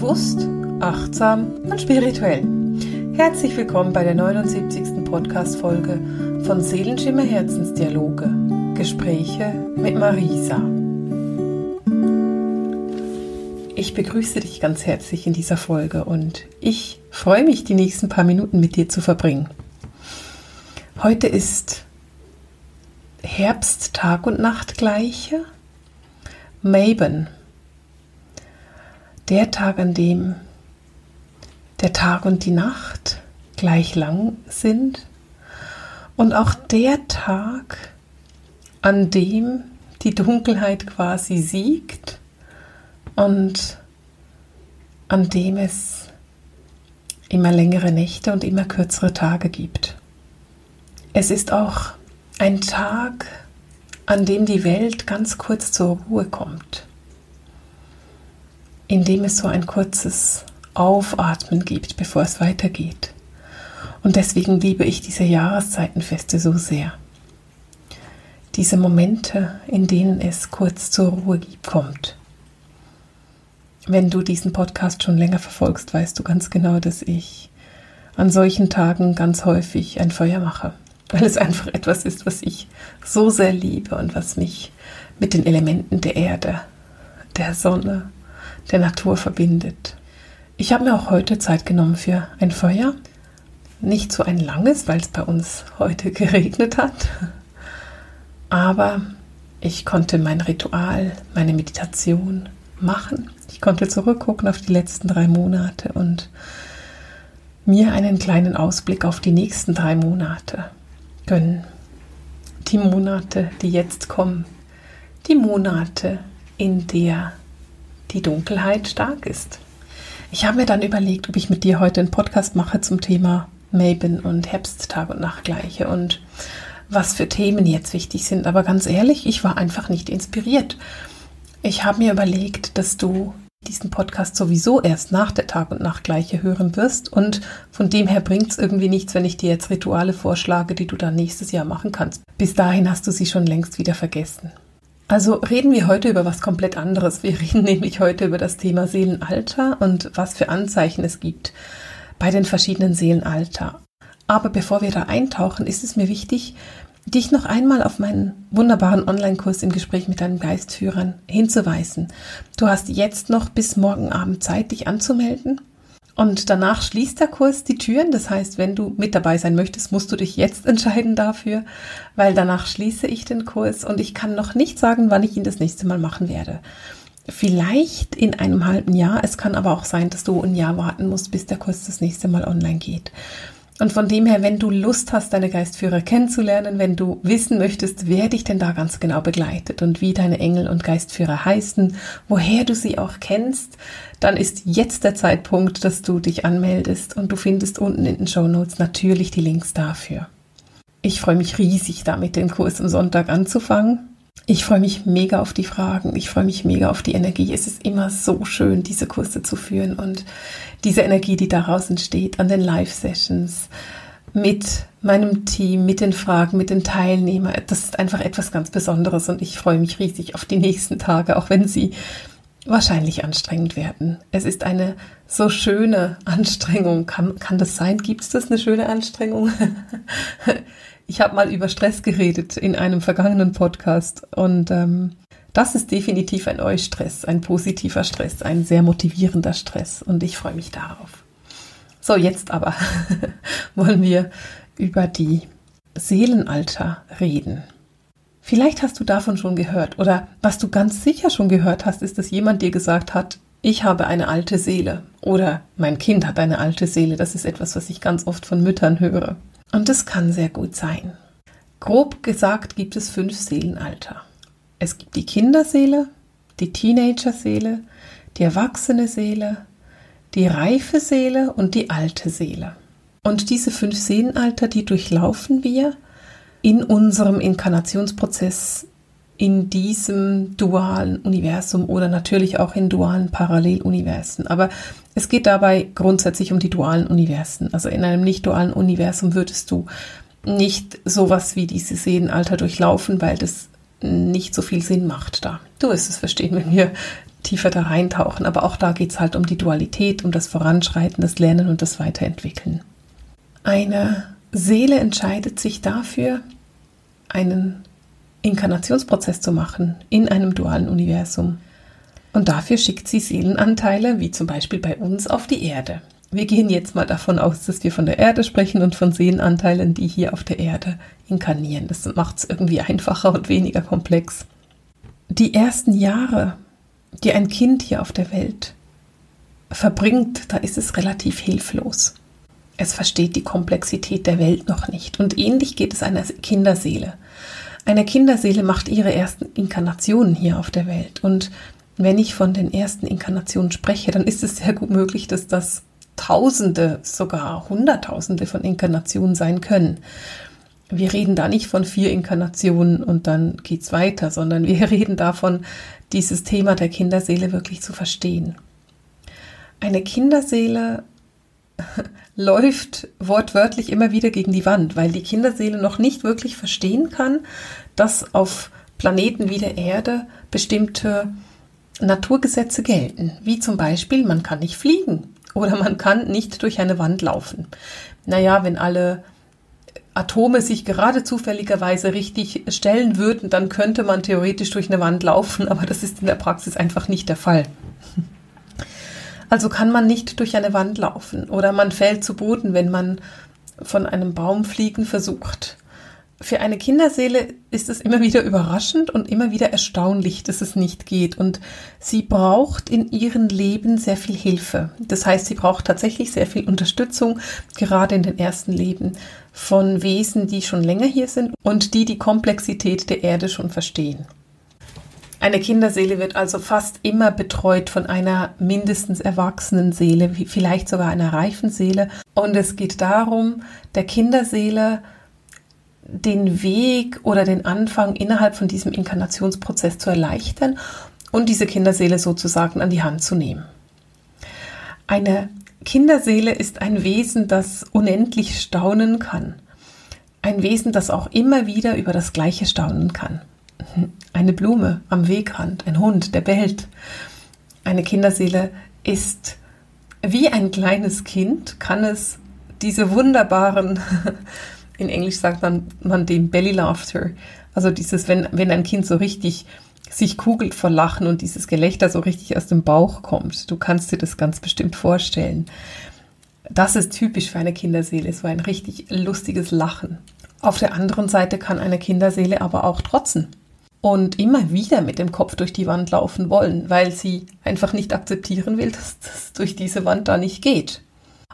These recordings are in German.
Bewusst, achtsam und spirituell. Herzlich willkommen bei der 79. Podcast-Folge von Seelenschimmer Herzensdialoge. Gespräche mit Marisa. Ich begrüße dich ganz herzlich in dieser Folge und ich freue mich, die nächsten paar Minuten mit dir zu verbringen. Heute ist Herbst, Tag und Nacht gleiche. Maben der Tag, an dem der Tag und die Nacht gleich lang sind und auch der Tag, an dem die Dunkelheit quasi siegt und an dem es immer längere Nächte und immer kürzere Tage gibt. Es ist auch ein Tag, an dem die Welt ganz kurz zur Ruhe kommt indem es so ein kurzes Aufatmen gibt, bevor es weitergeht. Und deswegen liebe ich diese Jahreszeitenfeste so sehr. Diese Momente, in denen es kurz zur Ruhe kommt. Wenn du diesen Podcast schon länger verfolgst, weißt du ganz genau, dass ich an solchen Tagen ganz häufig ein Feuer mache, weil es einfach etwas ist, was ich so sehr liebe und was mich mit den Elementen der Erde, der Sonne, der Natur verbindet. Ich habe mir auch heute Zeit genommen für ein Feuer. Nicht so ein langes, weil es bei uns heute geregnet hat. Aber ich konnte mein Ritual, meine Meditation machen. Ich konnte zurückgucken auf die letzten drei Monate und mir einen kleinen Ausblick auf die nächsten drei Monate gönnen. Die Monate, die jetzt kommen. Die Monate, in der die Dunkelheit stark ist. Ich habe mir dann überlegt, ob ich mit dir heute einen Podcast mache zum Thema Maben und Herbsttag und Nachtgleiche und was für Themen jetzt wichtig sind. Aber ganz ehrlich, ich war einfach nicht inspiriert. Ich habe mir überlegt, dass du diesen Podcast sowieso erst nach der Tag- und Nachtgleiche hören wirst. Und von dem her bringt es irgendwie nichts, wenn ich dir jetzt Rituale vorschlage, die du dann nächstes Jahr machen kannst. Bis dahin hast du sie schon längst wieder vergessen. Also reden wir heute über was komplett anderes. Wir reden nämlich heute über das Thema Seelenalter und was für Anzeichen es gibt bei den verschiedenen Seelenalter. Aber bevor wir da eintauchen, ist es mir wichtig, dich noch einmal auf meinen wunderbaren Online-Kurs im Gespräch mit deinen Geistführern hinzuweisen. Du hast jetzt noch bis morgen Abend Zeit, dich anzumelden. Und danach schließt der Kurs die Türen. Das heißt, wenn du mit dabei sein möchtest, musst du dich jetzt entscheiden dafür, weil danach schließe ich den Kurs und ich kann noch nicht sagen, wann ich ihn das nächste Mal machen werde. Vielleicht in einem halben Jahr. Es kann aber auch sein, dass du ein Jahr warten musst, bis der Kurs das nächste Mal online geht. Und von dem her, wenn du Lust hast, deine Geistführer kennenzulernen, wenn du wissen möchtest, wer dich denn da ganz genau begleitet und wie deine Engel und Geistführer heißen, woher du sie auch kennst, dann ist jetzt der Zeitpunkt, dass du dich anmeldest und du findest unten in den Show Notes natürlich die Links dafür. Ich freue mich riesig damit, den Kurs am Sonntag anzufangen. Ich freue mich mega auf die Fragen. Ich freue mich mega auf die Energie. Es ist immer so schön, diese Kurse zu führen und diese Energie, die daraus entsteht an den Live-Sessions mit meinem Team, mit den Fragen, mit den Teilnehmern. Das ist einfach etwas ganz Besonderes und ich freue mich riesig auf die nächsten Tage, auch wenn sie wahrscheinlich anstrengend werden. Es ist eine so schöne Anstrengung. Kann, kann das sein? Gibt es das eine schöne Anstrengung? ich habe mal über Stress geredet in einem vergangenen Podcast und ähm, das ist definitiv ein Eustress, ein positiver Stress, ein sehr motivierender Stress und ich freue mich darauf. So, jetzt aber wollen wir über die Seelenalter reden. Vielleicht hast du davon schon gehört oder was du ganz sicher schon gehört hast, ist, dass jemand dir gesagt hat, ich habe eine alte Seele oder mein Kind hat eine alte Seele. Das ist etwas, was ich ganz oft von Müttern höre. Und das kann sehr gut sein. Grob gesagt gibt es fünf Seelenalter. Es gibt die Kinderseele, die Teenager-Seele, die erwachsene Seele, die reife Seele und die alte Seele. Und diese fünf Seelenalter, die durchlaufen wir in unserem Inkarnationsprozess in diesem dualen Universum oder natürlich auch in dualen Paralleluniversen. Aber es geht dabei grundsätzlich um die dualen Universen. Also in einem nicht dualen Universum würdest du nicht sowas wie diese Seelenalter durchlaufen, weil das nicht so viel Sinn macht da. Du wirst es verstehen, wenn wir tiefer da reintauchen. Aber auch da geht es halt um die Dualität, um das Voranschreiten, das Lernen und das Weiterentwickeln. Eine Seele entscheidet sich dafür, einen Inkarnationsprozess zu machen in einem dualen Universum. Und dafür schickt sie Seelenanteile, wie zum Beispiel bei uns, auf die Erde. Wir gehen jetzt mal davon aus, dass wir von der Erde sprechen und von Seelenanteilen, die hier auf der Erde inkarnieren. Das macht es irgendwie einfacher und weniger komplex. Die ersten Jahre, die ein Kind hier auf der Welt verbringt, da ist es relativ hilflos. Es versteht die Komplexität der Welt noch nicht. Und ähnlich geht es einer Kinderseele. Eine Kinderseele macht ihre ersten Inkarnationen hier auf der Welt. Und wenn ich von den ersten Inkarnationen spreche, dann ist es sehr gut möglich, dass das Tausende, sogar Hunderttausende von Inkarnationen sein können. Wir reden da nicht von vier Inkarnationen und dann geht's weiter, sondern wir reden davon, dieses Thema der Kinderseele wirklich zu verstehen. Eine Kinderseele läuft wortwörtlich immer wieder gegen die Wand, weil die Kinderseele noch nicht wirklich verstehen kann, dass auf Planeten wie der Erde bestimmte Naturgesetze gelten, wie zum Beispiel, man kann nicht fliegen oder man kann nicht durch eine Wand laufen. Naja, wenn alle Atome sich gerade zufälligerweise richtig stellen würden, dann könnte man theoretisch durch eine Wand laufen, aber das ist in der Praxis einfach nicht der Fall. Also kann man nicht durch eine Wand laufen oder man fällt zu Boden, wenn man von einem Baum fliegen versucht. Für eine Kinderseele ist es immer wieder überraschend und immer wieder erstaunlich, dass es nicht geht. Und sie braucht in ihrem Leben sehr viel Hilfe. Das heißt, sie braucht tatsächlich sehr viel Unterstützung, gerade in den ersten Leben, von Wesen, die schon länger hier sind und die die Komplexität der Erde schon verstehen. Eine Kinderseele wird also fast immer betreut von einer mindestens erwachsenen Seele, vielleicht sogar einer reifen Seele. Und es geht darum, der Kinderseele den Weg oder den Anfang innerhalb von diesem Inkarnationsprozess zu erleichtern und diese Kinderseele sozusagen an die Hand zu nehmen. Eine Kinderseele ist ein Wesen, das unendlich staunen kann. Ein Wesen, das auch immer wieder über das Gleiche staunen kann eine Blume am Wegrand, ein Hund, der bellt. Eine Kinderseele ist wie ein kleines Kind, kann es diese wunderbaren, in Englisch sagt man, man dem Belly Laughter, also dieses, wenn, wenn ein Kind so richtig sich kugelt vor Lachen und dieses Gelächter so richtig aus dem Bauch kommt. Du kannst dir das ganz bestimmt vorstellen. Das ist typisch für eine Kinderseele, so ein richtig lustiges Lachen. Auf der anderen Seite kann eine Kinderseele aber auch trotzen und immer wieder mit dem Kopf durch die Wand laufen wollen, weil sie einfach nicht akzeptieren will, dass das durch diese Wand da nicht geht.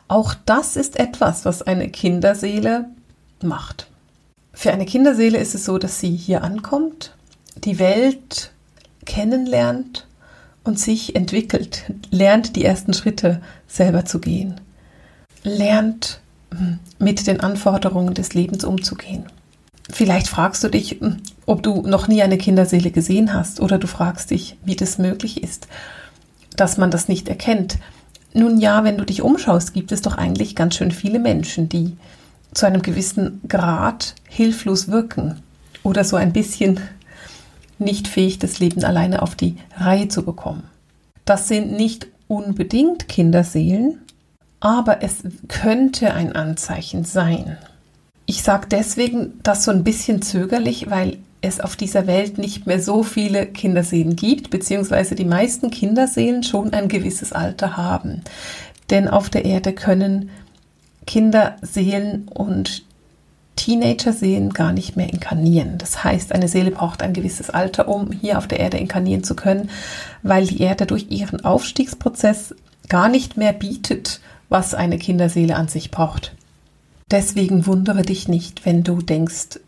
Auch das ist etwas, was eine Kinderseele macht. Für eine Kinderseele ist es so, dass sie hier ankommt, die Welt kennenlernt und sich entwickelt, lernt die ersten Schritte selber zu gehen, lernt hm, mit den Anforderungen des Lebens umzugehen. Vielleicht fragst du dich, hm, ob du noch nie eine Kinderseele gesehen hast oder du fragst dich, wie das möglich ist, dass man das nicht erkennt. Nun ja, wenn du dich umschaust, gibt es doch eigentlich ganz schön viele Menschen, die zu einem gewissen Grad hilflos wirken oder so ein bisschen nicht fähig, das Leben alleine auf die Reihe zu bekommen. Das sind nicht unbedingt Kinderseelen, aber es könnte ein Anzeichen sein. Ich sage deswegen das so ein bisschen zögerlich, weil es auf dieser Welt nicht mehr so viele Kinderseelen gibt, beziehungsweise die meisten Kinderseelen schon ein gewisses Alter haben. Denn auf der Erde können Kinderseelen und Teenager-Seelen gar nicht mehr inkarnieren. Das heißt, eine Seele braucht ein gewisses Alter, um hier auf der Erde inkarnieren zu können, weil die Erde durch ihren Aufstiegsprozess gar nicht mehr bietet, was eine Kinderseele an sich braucht. Deswegen wundere dich nicht, wenn du denkst,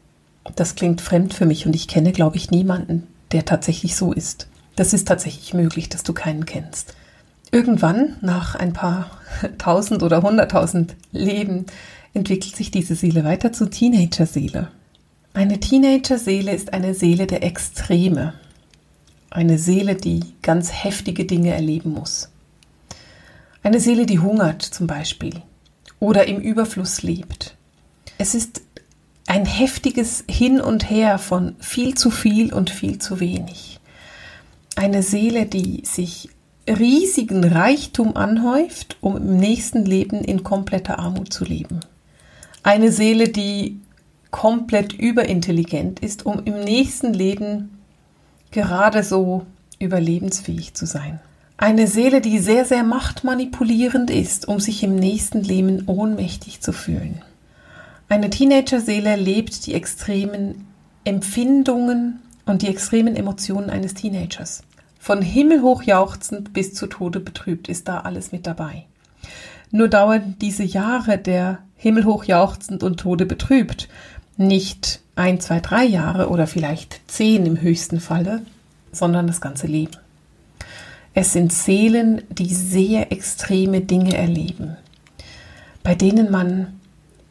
das klingt fremd für mich und ich kenne, glaube ich, niemanden, der tatsächlich so ist. Das ist tatsächlich möglich, dass du keinen kennst. Irgendwann, nach ein paar tausend oder hunderttausend Leben, entwickelt sich diese Seele weiter zur Teenager-Seele. Eine Teenager-Seele ist eine Seele der Extreme. Eine Seele, die ganz heftige Dinge erleben muss. Eine Seele, die hungert zum Beispiel oder im Überfluss lebt. Es ist ein heftiges Hin und Her von viel zu viel und viel zu wenig. Eine Seele, die sich riesigen Reichtum anhäuft, um im nächsten Leben in kompletter Armut zu leben. Eine Seele, die komplett überintelligent ist, um im nächsten Leben gerade so überlebensfähig zu sein. Eine Seele, die sehr, sehr machtmanipulierend ist, um sich im nächsten Leben ohnmächtig zu fühlen. Eine Teenager-Seele lebt die extremen Empfindungen und die extremen Emotionen eines Teenagers. Von himmelhoch jauchzend bis zu Tode betrübt ist da alles mit dabei. Nur dauern diese Jahre der himmelhoch jauchzend und Tode betrübt nicht ein, zwei, drei Jahre oder vielleicht zehn im höchsten Falle, sondern das ganze Leben. Es sind Seelen, die sehr extreme Dinge erleben, bei denen man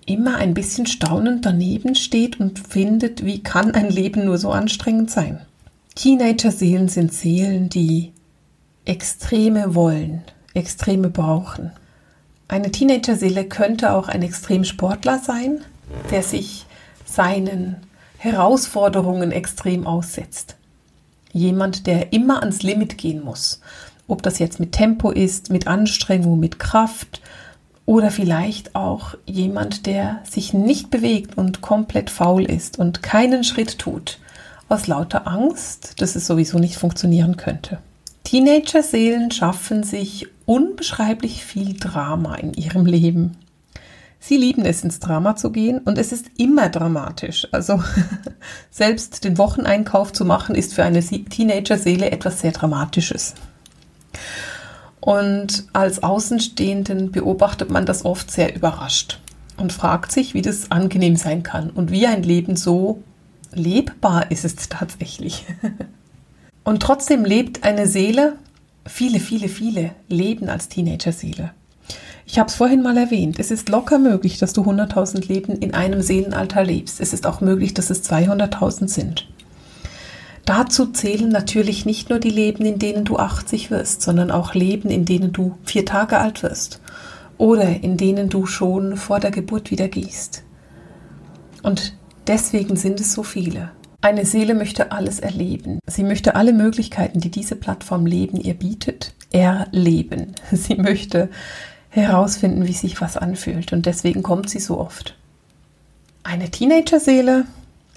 immer ein bisschen staunend daneben steht und findet, wie kann ein Leben nur so anstrengend sein. Teenager-Seelen sind Seelen, die Extreme wollen, Extreme brauchen. Eine Teenager-Seele könnte auch ein Extremsportler sein, der sich seinen Herausforderungen extrem aussetzt. Jemand, der immer ans Limit gehen muss. Ob das jetzt mit Tempo ist, mit Anstrengung, mit Kraft oder vielleicht auch jemand, der sich nicht bewegt und komplett faul ist und keinen Schritt tut, aus lauter Angst, dass es sowieso nicht funktionieren könnte. Teenager-Seelen schaffen sich unbeschreiblich viel Drama in ihrem Leben. Sie lieben es, ins Drama zu gehen und es ist immer dramatisch. Also selbst den Wocheneinkauf zu machen, ist für eine Teenager-Seele etwas sehr Dramatisches. Und als Außenstehenden beobachtet man das oft sehr überrascht und fragt sich, wie das angenehm sein kann und wie ein Leben so lebbar ist es tatsächlich. Und trotzdem lebt eine Seele, viele, viele, viele leben als Teenager-Seele. Ich habe es vorhin mal erwähnt. Es ist locker möglich, dass du 100.000 Leben in einem Seelenalter lebst. Es ist auch möglich, dass es 200.000 sind. Dazu zählen natürlich nicht nur die Leben, in denen du 80 wirst, sondern auch Leben, in denen du vier Tage alt wirst oder in denen du schon vor der Geburt wieder gehst. Und deswegen sind es so viele. Eine Seele möchte alles erleben. Sie möchte alle Möglichkeiten, die diese Plattform Leben ihr bietet, erleben. Sie möchte herausfinden, wie sich was anfühlt. Und deswegen kommt sie so oft. Eine Teenager-Seele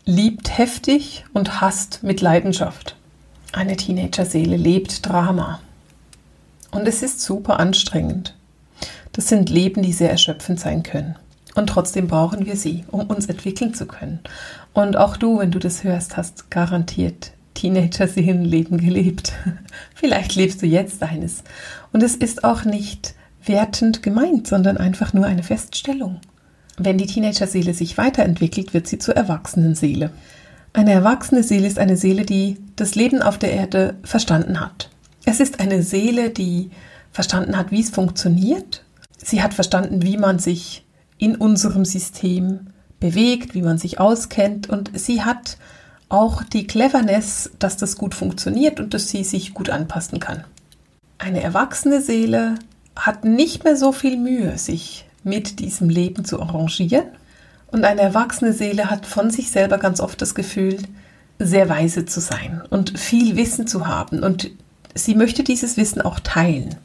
liebt heftig und hasst mit Leidenschaft. Eine Teenager-Seele lebt Drama. Und es ist super anstrengend. Das sind Leben, die sehr erschöpfend sein können. Und trotzdem brauchen wir sie, um uns entwickeln zu können. Und auch du, wenn du das hörst, hast garantiert Teenager-Seelenleben gelebt. Vielleicht lebst du jetzt eines. Und es ist auch nicht wertend gemeint, sondern einfach nur eine Feststellung. Wenn die Teenager-Seele sich weiterentwickelt, wird sie zur Erwachsenen-Seele. Eine erwachsene Seele ist eine Seele, die das Leben auf der Erde verstanden hat. Es ist eine Seele, die verstanden hat, wie es funktioniert. Sie hat verstanden, wie man sich in unserem System bewegt, wie man sich auskennt und sie hat auch die Cleverness, dass das gut funktioniert und dass sie sich gut anpassen kann. Eine erwachsene Seele hat nicht mehr so viel Mühe, sich mit diesem Leben zu arrangieren. Und eine erwachsene Seele hat von sich selber ganz oft das Gefühl, sehr weise zu sein und viel Wissen zu haben. Und sie möchte dieses Wissen auch teilen.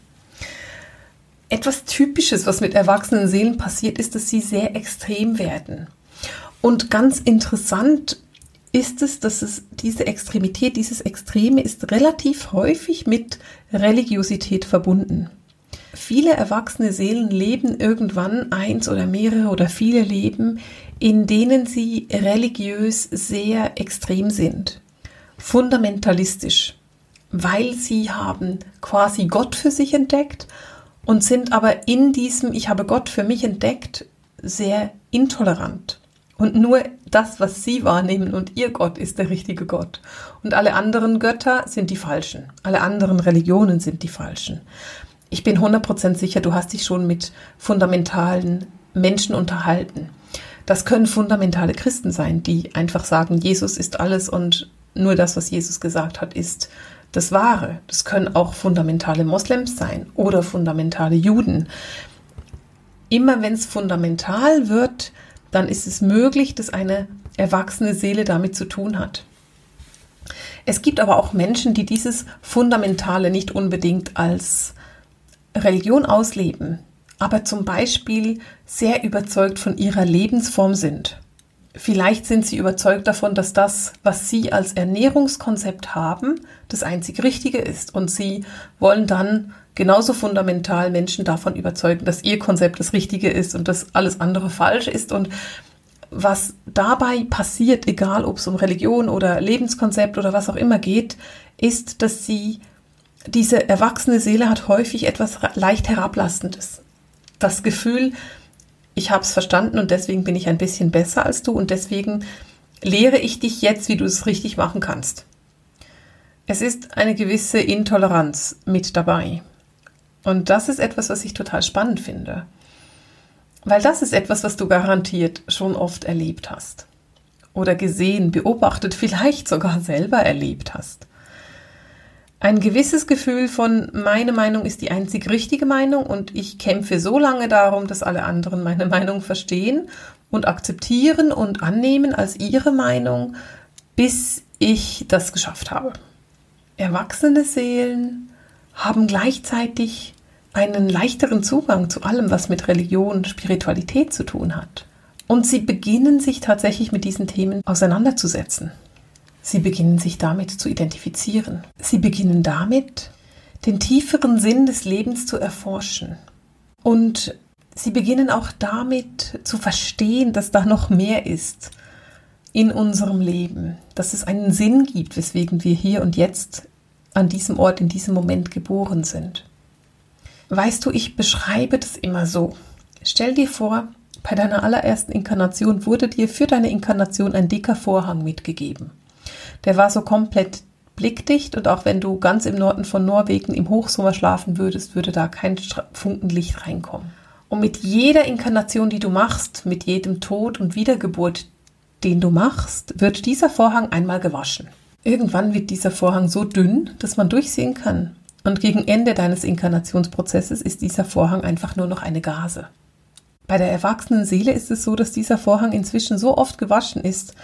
Etwas Typisches, was mit erwachsenen Seelen passiert, ist, dass sie sehr extrem werden. Und ganz interessant ist es, dass es diese Extremität, dieses Extreme ist relativ häufig mit Religiosität verbunden. Viele erwachsene Seelen leben irgendwann eins oder mehrere oder viele Leben, in denen sie religiös sehr extrem sind, fundamentalistisch, weil sie haben quasi Gott für sich entdeckt und sind aber in diesem Ich habe Gott für mich entdeckt sehr intolerant. Und nur das, was sie wahrnehmen und ihr Gott ist der richtige Gott. Und alle anderen Götter sind die falschen. Alle anderen Religionen sind die falschen ich bin 100% sicher, du hast dich schon mit fundamentalen Menschen unterhalten. Das können fundamentale Christen sein, die einfach sagen, Jesus ist alles und nur das, was Jesus gesagt hat, ist das Wahre. Das können auch fundamentale Moslems sein oder fundamentale Juden. Immer wenn es fundamental wird, dann ist es möglich, dass eine erwachsene Seele damit zu tun hat. Es gibt aber auch Menschen, die dieses Fundamentale nicht unbedingt als Religion ausleben, aber zum Beispiel sehr überzeugt von ihrer Lebensform sind. Vielleicht sind sie überzeugt davon, dass das, was sie als Ernährungskonzept haben, das einzig Richtige ist. Und sie wollen dann genauso fundamental Menschen davon überzeugen, dass ihr Konzept das Richtige ist und dass alles andere falsch ist. Und was dabei passiert, egal ob es um Religion oder Lebenskonzept oder was auch immer geht, ist, dass sie diese erwachsene Seele hat häufig etwas leicht herablastendes. Das Gefühl, ich habe es verstanden und deswegen bin ich ein bisschen besser als du und deswegen lehre ich dich jetzt, wie du es richtig machen kannst. Es ist eine gewisse Intoleranz mit dabei. Und das ist etwas, was ich total spannend finde. Weil das ist etwas, was du garantiert schon oft erlebt hast. Oder gesehen, beobachtet, vielleicht sogar selber erlebt hast. Ein gewisses Gefühl von, meine Meinung ist die einzig richtige Meinung und ich kämpfe so lange darum, dass alle anderen meine Meinung verstehen und akzeptieren und annehmen als ihre Meinung, bis ich das geschafft habe. Erwachsene Seelen haben gleichzeitig einen leichteren Zugang zu allem, was mit Religion, Spiritualität zu tun hat. Und sie beginnen sich tatsächlich mit diesen Themen auseinanderzusetzen. Sie beginnen sich damit zu identifizieren. Sie beginnen damit, den tieferen Sinn des Lebens zu erforschen. Und sie beginnen auch damit zu verstehen, dass da noch mehr ist in unserem Leben, dass es einen Sinn gibt, weswegen wir hier und jetzt an diesem Ort, in diesem Moment geboren sind. Weißt du, ich beschreibe das immer so. Stell dir vor, bei deiner allerersten Inkarnation wurde dir für deine Inkarnation ein dicker Vorhang mitgegeben. Der war so komplett blickdicht und auch wenn du ganz im Norden von Norwegen im Hochsommer schlafen würdest, würde da kein Funkenlicht reinkommen. Und mit jeder Inkarnation, die du machst, mit jedem Tod und Wiedergeburt, den du machst, wird dieser Vorhang einmal gewaschen. Irgendwann wird dieser Vorhang so dünn, dass man durchsehen kann. Und gegen Ende deines Inkarnationsprozesses ist dieser Vorhang einfach nur noch eine Gase. Bei der erwachsenen Seele ist es so, dass dieser Vorhang inzwischen so oft gewaschen ist,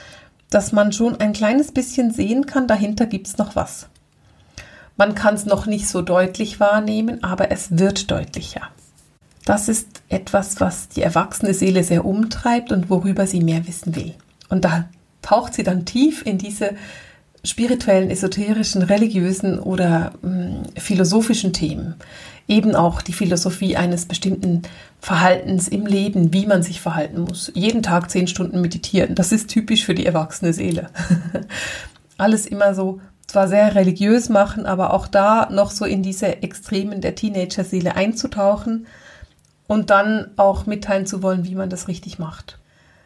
dass man schon ein kleines bisschen sehen kann, dahinter gibt es noch was. Man kann es noch nicht so deutlich wahrnehmen, aber es wird deutlicher. Das ist etwas, was die erwachsene Seele sehr umtreibt und worüber sie mehr wissen will. Und da taucht sie dann tief in diese spirituellen, esoterischen, religiösen oder mh, hm, philosophischen Themen. Eben auch die Philosophie eines bestimmten Verhaltens im Leben, wie man sich verhalten muss. Jeden Tag zehn Stunden meditieren, das ist typisch für die erwachsene Seele. Alles immer so zwar sehr religiös machen, aber auch da noch so in diese Extremen der Teenager-Seele einzutauchen und dann auch mitteilen zu wollen, wie man das richtig macht.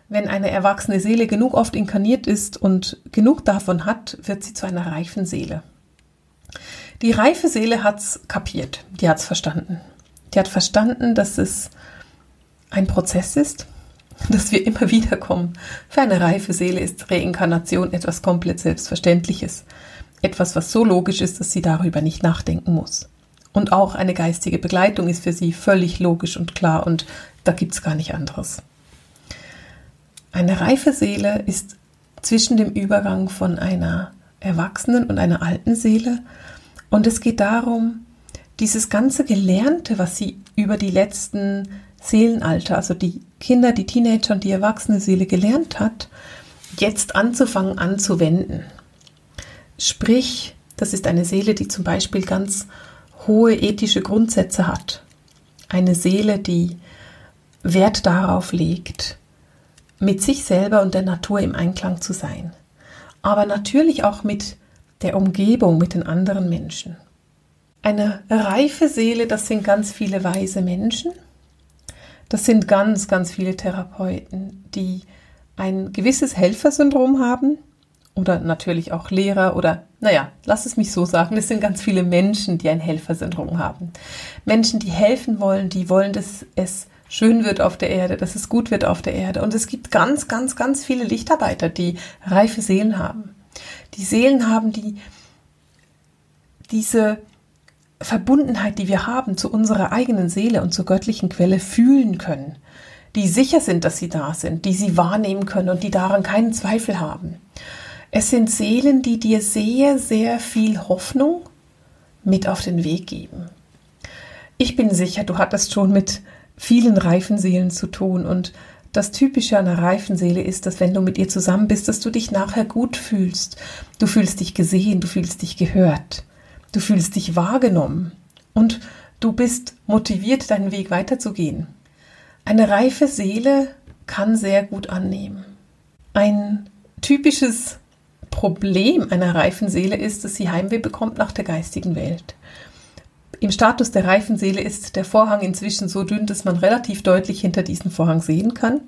Wenn eine erwachsene Seele genug oft inkarniert ist und genug davon hat, wird sie zu einer reifen Seele. Die reife Seele hat's kapiert, die hat's verstanden. Die hat verstanden, dass es ein Prozess ist, dass wir immer wieder kommen. Für eine reife Seele ist Reinkarnation etwas komplett Selbstverständliches. Etwas, was so logisch ist, dass sie darüber nicht nachdenken muss. Und auch eine geistige Begleitung ist für sie völlig logisch und klar und da gibt's gar nicht anderes. Eine reife Seele ist zwischen dem Übergang von einer erwachsenen und einer alten Seele. Und es geht darum, dieses ganze Gelernte, was sie über die letzten Seelenalter, also die Kinder, die Teenager und die erwachsene Seele gelernt hat, jetzt anzufangen anzuwenden. Sprich, das ist eine Seele, die zum Beispiel ganz hohe ethische Grundsätze hat. Eine Seele, die Wert darauf legt, mit sich selber und der Natur im Einklang zu sein. Aber natürlich auch mit der Umgebung, mit den anderen Menschen. Eine reife Seele, das sind ganz viele weise Menschen. Das sind ganz, ganz viele Therapeuten, die ein gewisses Helfersyndrom haben oder natürlich auch Lehrer oder, naja, lass es mich so sagen, es sind ganz viele Menschen, die ein Helfersyndrom haben. Menschen, die helfen wollen, die wollen, dass es schön wird auf der Erde, dass es gut wird auf der Erde. Und es gibt ganz, ganz, ganz viele Lichtarbeiter, die reife Seelen haben. Die Seelen haben, die diese Verbundenheit, die wir haben zu unserer eigenen Seele und zur göttlichen Quelle fühlen können, die sicher sind, dass sie da sind, die sie wahrnehmen können und die daran keinen Zweifel haben. Es sind Seelen, die dir sehr, sehr viel Hoffnung mit auf den Weg geben. Ich bin sicher, du hattest schon mit vielen reifen Seelen zu tun und das Typische an einer reifen Seele ist, dass wenn du mit ihr zusammen bist, dass du dich nachher gut fühlst. Du fühlst dich gesehen, du fühlst dich gehört, du fühlst dich wahrgenommen und du bist motiviert, deinen Weg weiterzugehen. Eine reife Seele kann sehr gut annehmen. Ein typisches Problem einer reifen Seele ist, dass sie Heimweh bekommt nach der geistigen Welt. Im Status der reifen Seele ist der Vorhang inzwischen so dünn, dass man relativ deutlich hinter diesen Vorhang sehen kann.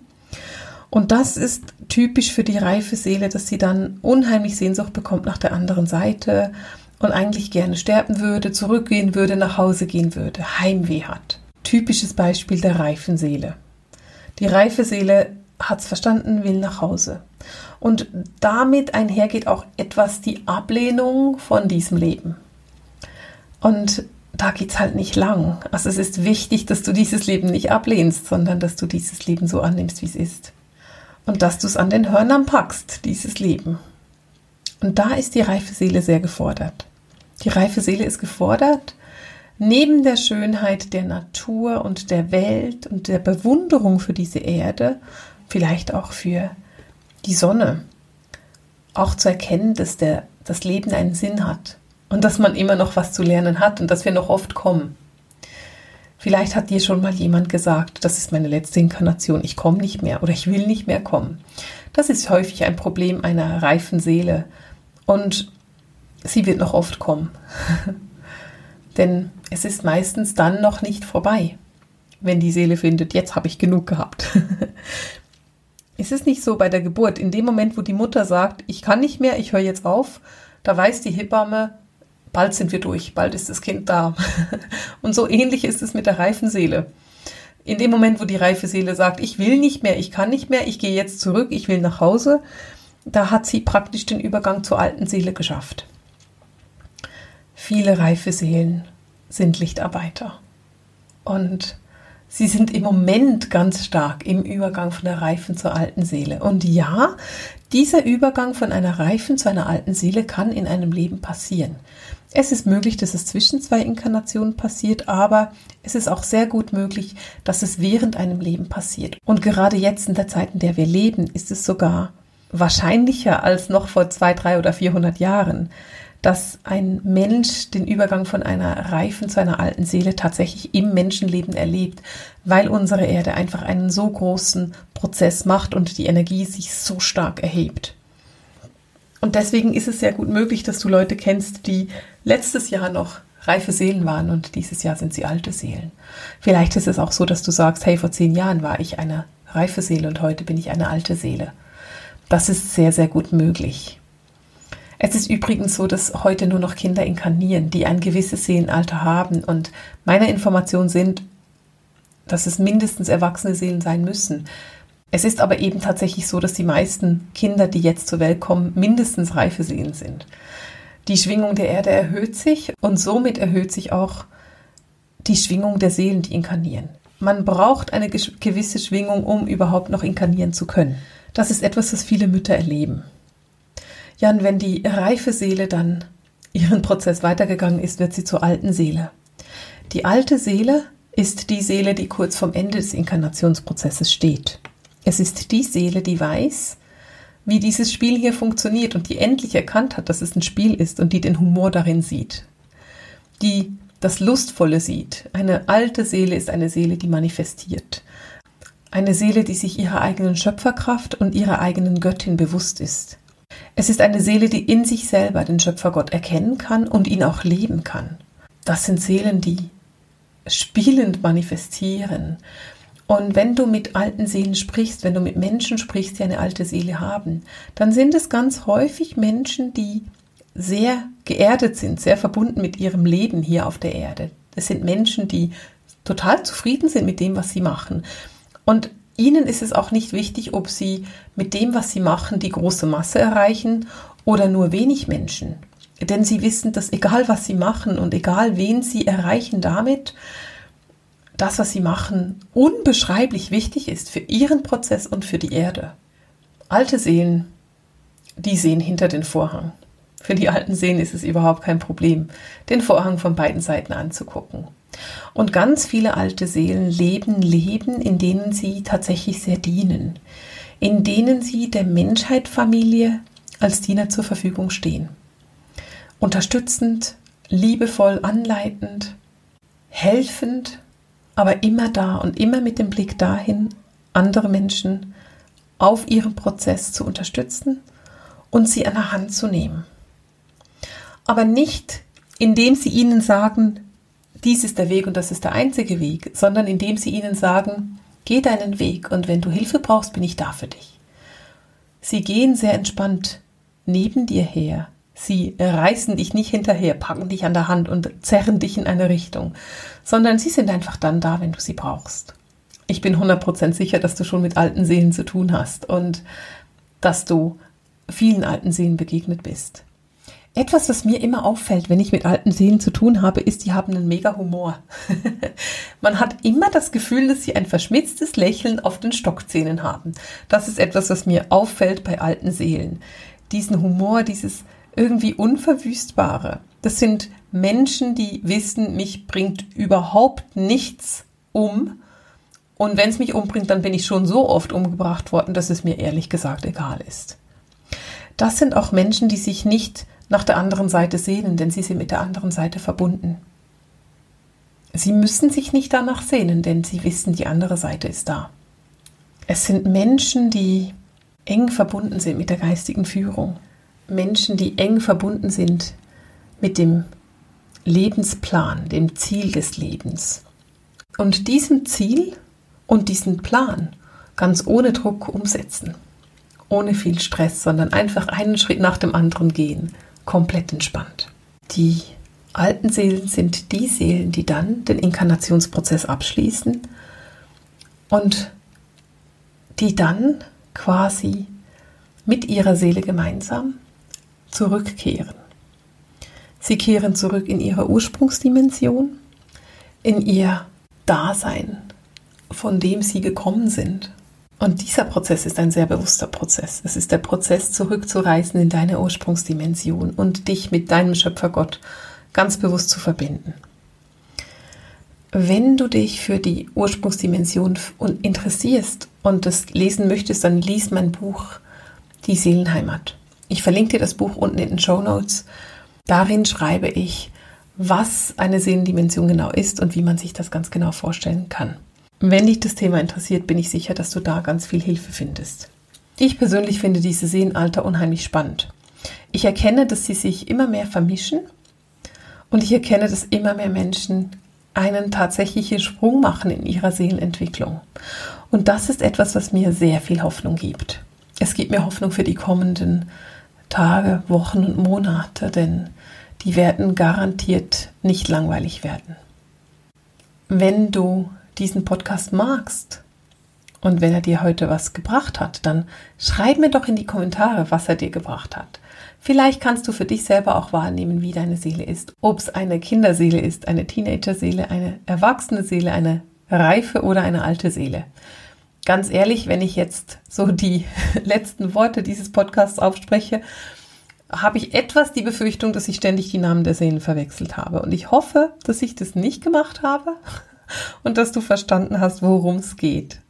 Und das ist typisch für die reife Seele, dass sie dann unheimlich Sehnsucht bekommt nach der anderen Seite und eigentlich gerne sterben würde, zurückgehen würde, nach Hause gehen würde, Heimweh hat. Typisches Beispiel der reifen Seele. Die reife Seele hat es verstanden, will nach Hause. Und damit einhergeht auch etwas die Ablehnung von diesem Leben. Und da geht es halt nicht lang. Also es ist wichtig, dass du dieses Leben nicht ablehnst, sondern dass du dieses Leben so annimmst, wie es ist. Und dass du es an den Hörnern packst, dieses Leben. Und da ist die reife Seele sehr gefordert. Die reife Seele ist gefordert, neben der Schönheit der Natur und der Welt und der Bewunderung für diese Erde, vielleicht auch für die Sonne, auch zu erkennen, dass der, das Leben einen Sinn hat und dass man immer noch was zu lernen hat und dass wir noch oft kommen. Vielleicht hat dir schon mal jemand gesagt, das ist meine letzte Inkarnation, ich komme nicht mehr oder ich will nicht mehr kommen. Das ist häufig ein Problem einer reifen Seele und sie wird noch oft kommen. Denn es ist meistens dann noch nicht vorbei, wenn die Seele findet, jetzt habe ich genug gehabt. es ist nicht so bei der Geburt. In dem Moment, wo die Mutter sagt, ich kann nicht mehr, ich höre jetzt auf, da weiß die Hebamme, bald sind wir durch, bald ist das Kind da. Und so ähnlich ist es mit der reifen Seele. In dem Moment, wo die reife Seele sagt, ich will nicht mehr, ich kann nicht mehr, ich gehe jetzt zurück, ich will nach Hause, da hat sie praktisch den Übergang zur alten Seele geschafft. Viele reife Seelen sind Lichtarbeiter. Und sie sind im Moment ganz stark im Übergang von der reifen zur alten Seele. Und ja, dieser Übergang von einer reifen zu einer alten Seele kann in einem Leben passieren. Es ist möglich, dass es zwischen zwei Inkarnationen passiert, aber es ist auch sehr gut möglich, dass es während einem Leben passiert. Und gerade jetzt in der Zeit, in der wir leben, ist es sogar wahrscheinlicher als noch vor zwei, drei oder vierhundert Jahren, dass ein Mensch den Übergang von einer reifen zu einer alten Seele tatsächlich im Menschenleben erlebt, weil unsere Erde einfach einen so großen Prozess macht und die Energie sich so stark erhebt. Und deswegen ist es sehr gut möglich, dass du Leute kennst, die letztes Jahr noch reife Seelen waren und dieses Jahr sind sie alte Seelen. Vielleicht ist es auch so, dass du sagst, hey, vor zehn Jahren war ich eine reife Seele und heute bin ich eine alte Seele. Das ist sehr, sehr gut möglich. Es ist übrigens so, dass heute nur noch Kinder inkarnieren, die ein gewisses Seelenalter haben. Und meine Informationen sind, dass es mindestens erwachsene Seelen sein müssen. Es ist aber eben tatsächlich so, dass die meisten Kinder, die jetzt zur Welt kommen, mindestens reife Seelen sind. Die Schwingung der Erde erhöht sich und somit erhöht sich auch die Schwingung der Seelen, die inkarnieren. Man braucht eine gewisse Schwingung, um überhaupt noch inkarnieren zu können. Das ist etwas, was viele Mütter erleben. Ja, und wenn die reife Seele dann ihren Prozess weitergegangen ist, wird sie zur alten Seele. Die alte Seele ist die Seele, die kurz vom Ende des Inkarnationsprozesses steht. Es ist die Seele, die weiß, wie dieses Spiel hier funktioniert und die endlich erkannt hat, dass es ein Spiel ist und die den Humor darin sieht. Die das Lustvolle sieht. Eine alte Seele ist eine Seele, die manifestiert. Eine Seele, die sich ihrer eigenen Schöpferkraft und ihrer eigenen Göttin bewusst ist. Es ist eine Seele, die in sich selber den Schöpfergott erkennen kann und ihn auch leben kann. Das sind Seelen, die spielend manifestieren, und wenn du mit alten Seelen sprichst, wenn du mit Menschen sprichst, die eine alte Seele haben, dann sind es ganz häufig Menschen, die sehr geerdet sind, sehr verbunden mit ihrem Leben hier auf der Erde. Das sind Menschen, die total zufrieden sind mit dem, was sie machen. Und ihnen ist es auch nicht wichtig, ob sie mit dem, was sie machen, die große Masse erreichen oder nur wenig Menschen. Denn sie wissen, dass egal was sie machen und egal wen sie erreichen damit, das, was sie machen, unbeschreiblich wichtig ist für ihren Prozess und für die Erde. Alte Seelen die sehen hinter den Vorhang. Für die alten Seen ist es überhaupt kein Problem, den Vorhang von beiden Seiten anzugucken. Und ganz viele alte Seelen leben Leben, in denen sie tatsächlich sehr dienen, in denen sie der Menschheitfamilie als Diener zur Verfügung stehen. Unterstützend, liebevoll, anleitend, helfend, aber immer da und immer mit dem Blick dahin, andere Menschen auf ihrem Prozess zu unterstützen und sie an der Hand zu nehmen. Aber nicht, indem sie ihnen sagen, dies ist der Weg und das ist der einzige Weg, sondern indem sie ihnen sagen, geh deinen Weg und wenn du Hilfe brauchst, bin ich da für dich. Sie gehen sehr entspannt neben dir her. Sie reißen dich nicht hinterher, packen dich an der Hand und zerren dich in eine Richtung, sondern sie sind einfach dann da, wenn du sie brauchst. Ich bin 100% sicher, dass du schon mit alten Seelen zu tun hast und dass du vielen alten Seelen begegnet bist. Etwas, was mir immer auffällt, wenn ich mit alten Seelen zu tun habe, ist, die haben einen mega Humor. Man hat immer das Gefühl, dass sie ein verschmitztes Lächeln auf den Stockzähnen haben. Das ist etwas, was mir auffällt bei alten Seelen. Diesen Humor, dieses irgendwie Unverwüstbare. Das sind Menschen, die wissen, mich bringt überhaupt nichts um. Und wenn es mich umbringt, dann bin ich schon so oft umgebracht worden, dass es mir ehrlich gesagt egal ist. Das sind auch Menschen, die sich nicht nach der anderen Seite sehnen, denn sie sind mit der anderen Seite verbunden. Sie müssen sich nicht danach sehnen, denn sie wissen, die andere Seite ist da. Es sind Menschen, die eng verbunden sind mit der geistigen Führung. Menschen, die eng verbunden sind mit dem Lebensplan, dem Ziel des Lebens. Und diesem Ziel und diesen Plan ganz ohne Druck umsetzen. Ohne viel Stress, sondern einfach einen Schritt nach dem anderen gehen komplett entspannt. Die alten Seelen sind die Seelen, die dann den Inkarnationsprozess abschließen und die dann quasi mit ihrer Seele gemeinsam zurückkehren. Sie kehren zurück in ihre Ursprungsdimension, in ihr Dasein, von dem sie gekommen sind. Und dieser Prozess ist ein sehr bewusster Prozess. Es ist der Prozess, zurückzureisen in deine Ursprungsdimension und dich mit deinem Schöpfergott ganz bewusst zu verbinden. Wenn du dich für die Ursprungsdimension interessierst und das lesen möchtest, dann lies mein Buch Die Seelenheimat. Ich verlinke dir das Buch unten in den Show Notes. Darin schreibe ich, was eine Seelendimension genau ist und wie man sich das ganz genau vorstellen kann. Wenn dich das Thema interessiert, bin ich sicher, dass du da ganz viel Hilfe findest. Ich persönlich finde diese Seenalter unheimlich spannend. Ich erkenne, dass sie sich immer mehr vermischen und ich erkenne, dass immer mehr Menschen einen tatsächlichen Sprung machen in ihrer Seelenentwicklung. Und das ist etwas, was mir sehr viel Hoffnung gibt. Es gibt mir Hoffnung für die kommenden Tage, Wochen und Monate, denn die werden garantiert nicht langweilig werden. Wenn du diesen Podcast magst und wenn er dir heute was gebracht hat, dann schreib mir doch in die Kommentare, was er dir gebracht hat. Vielleicht kannst du für dich selber auch wahrnehmen, wie deine Seele ist. Ob es eine Kinderseele ist, eine Teenagerseele, eine erwachsene Seele, eine reife oder eine alte Seele. Ganz ehrlich, wenn ich jetzt so die letzten Worte dieses Podcasts aufspreche, habe ich etwas die Befürchtung, dass ich ständig die Namen der Seelen verwechselt habe. Und ich hoffe, dass ich das nicht gemacht habe und dass du verstanden hast, worum es geht.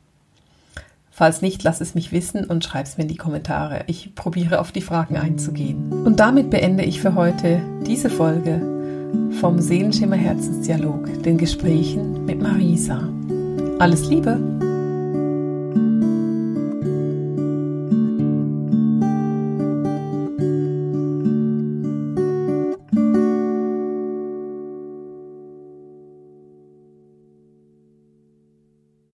Falls nicht, lass es mich wissen und schreib es mir in die Kommentare. Ich probiere auf die Fragen einzugehen. Und damit beende ich für heute diese Folge vom Seelenschimmer Herzensdialog, den Gesprächen mit Marisa. Alles Liebe!